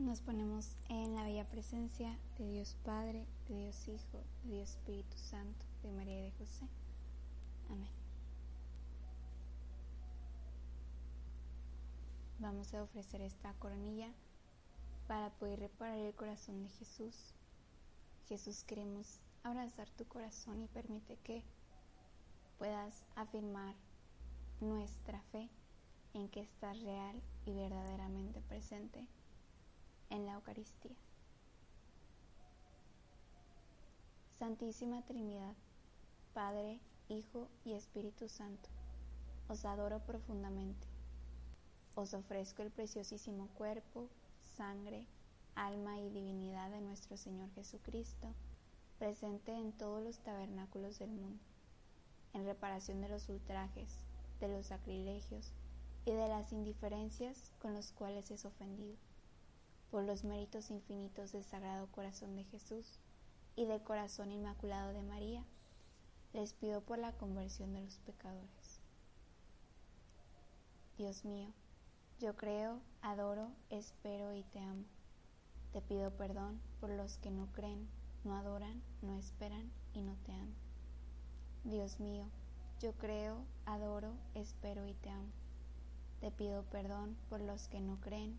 Nos ponemos en la bella presencia de Dios Padre, de Dios Hijo, de Dios Espíritu Santo, de María y de José. Amén. Vamos a ofrecer esta coronilla para poder reparar el corazón de Jesús. Jesús, queremos abrazar tu corazón y permite que puedas afirmar nuestra fe en que estás real y verdaderamente presente en la Eucaristía. Santísima Trinidad, Padre, Hijo y Espíritu Santo, os adoro profundamente. Os ofrezco el preciosísimo cuerpo, sangre, alma y divinidad de nuestro Señor Jesucristo, presente en todos los tabernáculos del mundo, en reparación de los ultrajes, de los sacrilegios y de las indiferencias con los cuales es ofendido por los méritos infinitos del Sagrado Corazón de Jesús y del Corazón Inmaculado de María, les pido por la conversión de los pecadores. Dios mío, yo creo, adoro, espero y te amo. Te pido perdón por los que no creen, no adoran, no esperan y no te aman. Dios mío, yo creo, adoro, espero y te amo. Te pido perdón por los que no creen,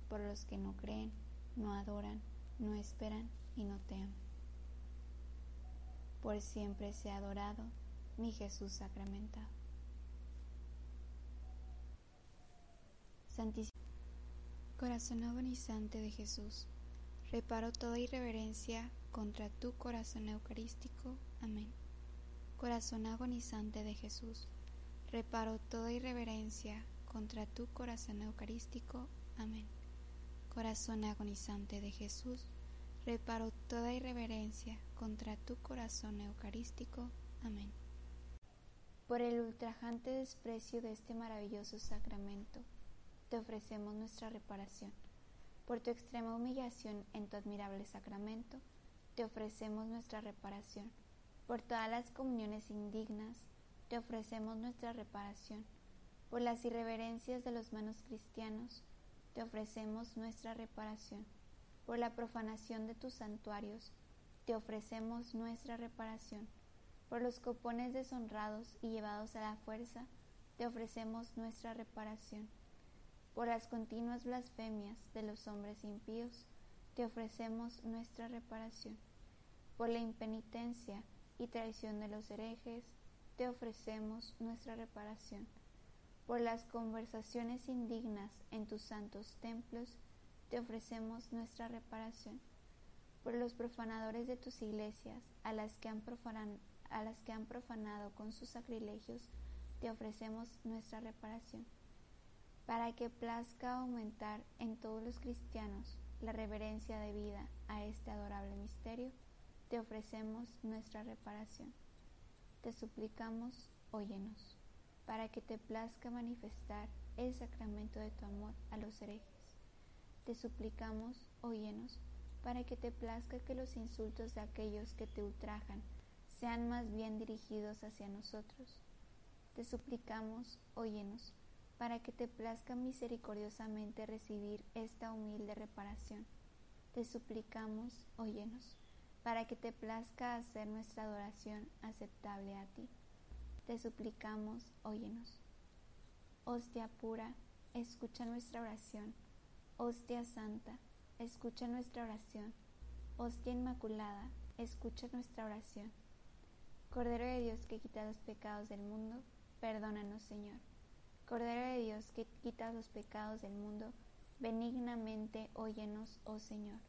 por los que no creen, no adoran, no esperan y no te aman. Por siempre sea adorado mi Jesús sacramentado. Santísimo Corazón agonizante de Jesús, reparo toda irreverencia contra tu corazón eucarístico. Amén. Corazón agonizante de Jesús, reparo toda irreverencia contra tu corazón eucarístico. Amén. Corazón agonizante de Jesús, reparo toda irreverencia contra tu corazón eucarístico. Amén. Por el ultrajante desprecio de este maravilloso sacramento, te ofrecemos nuestra reparación. Por tu extrema humillación en tu admirable sacramento, te ofrecemos nuestra reparación. Por todas las comuniones indignas, te ofrecemos nuestra reparación por las irreverencias de los manos cristianos, te ofrecemos nuestra reparación. Por la profanación de tus santuarios, te ofrecemos nuestra reparación. Por los copones deshonrados y llevados a la fuerza, te ofrecemos nuestra reparación. Por las continuas blasfemias de los hombres impíos, te ofrecemos nuestra reparación. Por la impenitencia y traición de los herejes, te ofrecemos nuestra reparación por las conversaciones indignas en tus santos templos, te ofrecemos nuestra reparación. Por los profanadores de tus iglesias, a las que han, a las que han profanado con sus sacrilegios, te ofrecemos nuestra reparación. Para que plazca aumentar en todos los cristianos la reverencia debida a este adorable misterio, te ofrecemos nuestra reparación. Te suplicamos, óyenos para que te plazca manifestar el sacramento de tu amor a los herejes. Te suplicamos, óyenos, para que te plazca que los insultos de aquellos que te ultrajan sean más bien dirigidos hacia nosotros. Te suplicamos, óyenos, para que te plazca misericordiosamente recibir esta humilde reparación. Te suplicamos, óyenos, para que te plazca hacer nuestra adoración aceptable a ti te suplicamos, óyenos. Hostia pura, escucha nuestra oración. Hostia santa, escucha nuestra oración. Hostia inmaculada, escucha nuestra oración. Cordero de Dios que quita los pecados del mundo, perdónanos, Señor. Cordero de Dios que quita los pecados del mundo, benignamente óyenos, oh Señor.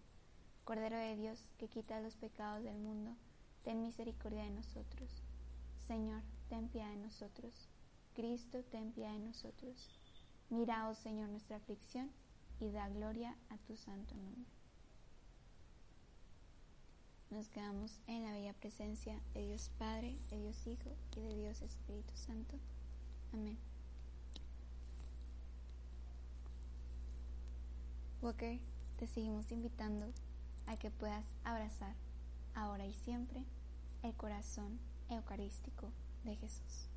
Cordero de Dios que quita los pecados del mundo, ten misericordia de nosotros. Señor, ten piedad de nosotros. Cristo, ten piedad de nosotros. Mira, oh Señor, nuestra aflicción y da gloria a tu santo nombre. Nos quedamos en la bella presencia de Dios Padre, de Dios Hijo y de Dios Espíritu Santo. Amén. Walker, te seguimos invitando a que puedas abrazar ahora y siempre el corazón eucarístico de Jesús.